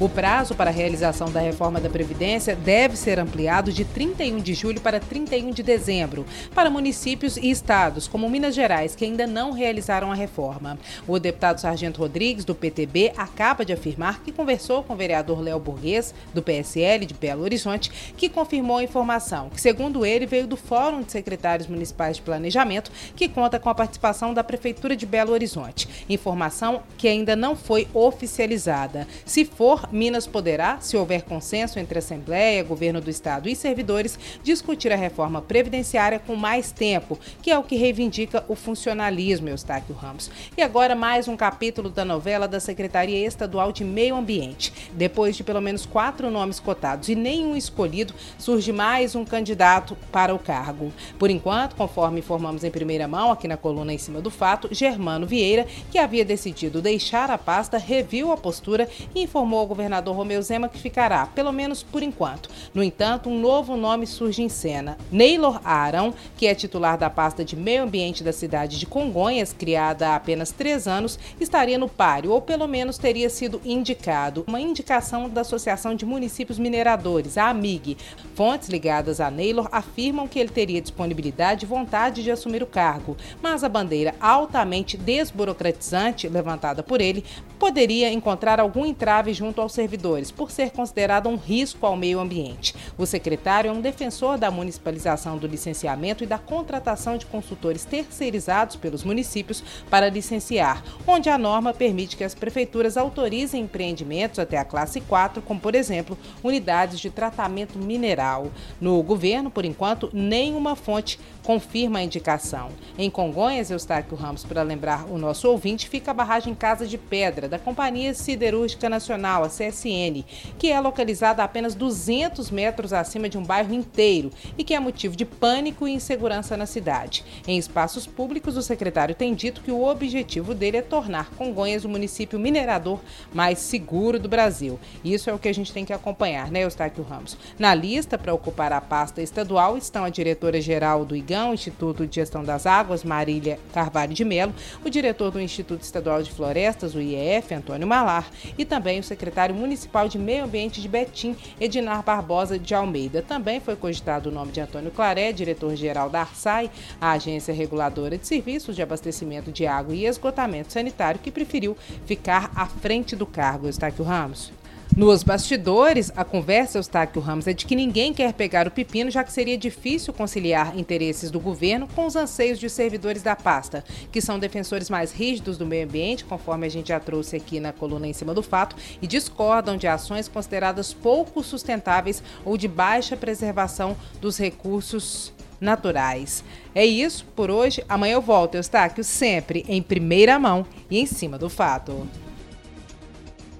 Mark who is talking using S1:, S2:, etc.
S1: O prazo para a realização da reforma da Previdência deve ser ampliado de 31 de julho para 31 de dezembro, para municípios e estados, como Minas Gerais, que ainda não realizaram a reforma. O deputado Sargento Rodrigues, do PTB, acaba de afirmar que conversou com o vereador Léo Burguês, do PSL de Belo Horizonte, que confirmou a informação, que, segundo ele, veio do Fórum de Secretários Municipais de Planejamento, que conta com a participação da Prefeitura de Belo Horizonte. Informação que ainda não foi oficializada. Se for Minas poderá, se houver consenso entre Assembleia, Governo do Estado e servidores, discutir a reforma previdenciária com mais tempo, que é o que reivindica o funcionalismo, Eustáquio Ramos. E agora mais um capítulo da novela da Secretaria Estadual de Meio Ambiente. Depois de pelo menos quatro nomes cotados e nenhum escolhido, surge mais um candidato para o cargo. Por enquanto, conforme informamos em primeira mão aqui na coluna em cima do fato, Germano Vieira, que havia decidido deixar a pasta, reviu a postura e informou ao governador Romeu Zema que ficará, pelo menos por enquanto. No entanto, um novo nome surge em cena. Neylor Arão, que é titular da pasta de meio ambiente da cidade de Congonhas, criada há apenas três anos, estaria no páreo, ou pelo menos teria sido indicado. Uma indicação da Associação de Municípios Mineradores, a AMIG. Fontes ligadas a Neylor afirmam que ele teria disponibilidade e vontade de assumir o cargo, mas a bandeira altamente desburocratizante levantada por ele poderia encontrar algum entrave junto aos servidores, por ser considerado um risco ao meio ambiente. O secretário é um defensor da municipalização do licenciamento e da contratação de consultores terceirizados pelos municípios para licenciar, onde a norma permite que as prefeituras autorizem empreendimentos até a classe 4, como por exemplo, unidades de tratamento mineral. No governo, por enquanto, nenhuma fonte confirma a indicação. Em Congonhas, Eustáquio Ramos, para lembrar o nosso ouvinte, fica a barragem Casa de Pedra, da Companhia Siderúrgica Nacional, a CSN, que é localizada a apenas 200 metros acima de um bairro inteiro e que é motivo de pânico e insegurança na cidade. Em espaços públicos, o secretário tem dito que o objetivo dele é tornar Congonhas o município minerador mais seguro do Brasil. Isso é o que a gente tem que acompanhar, né, Eustáquio Ramos? Na lista para ocupar a pasta estadual estão a diretora-geral do IGAM, Instituto de Gestão das Águas, Marília Carvalho de Melo, o diretor do Instituto Estadual de Florestas, o IEF, Antônio Malar, e também o secretário municipal de Meio Ambiente de Betim, Edinar Barbosa de Almeida. Também foi cogitado o nome de Antônio Claré, diretor-geral da ARSAI, a Agência Reguladora de Serviços de Abastecimento de Água e Esgotamento Sanitário, que preferiu ficar à frente do cargo. Estáquio Ramos. Nos bastidores, a conversa, Eustáquio Ramos, é de que ninguém quer pegar o pepino, já que seria difícil conciliar interesses do governo com os anseios de servidores da pasta, que são defensores mais rígidos do meio ambiente, conforme a gente já trouxe aqui na coluna em cima do fato, e discordam de ações consideradas pouco sustentáveis ou de baixa preservação dos recursos naturais. É isso por hoje. Amanhã eu volto, Eustáquio, sempre em primeira mão e em cima do fato.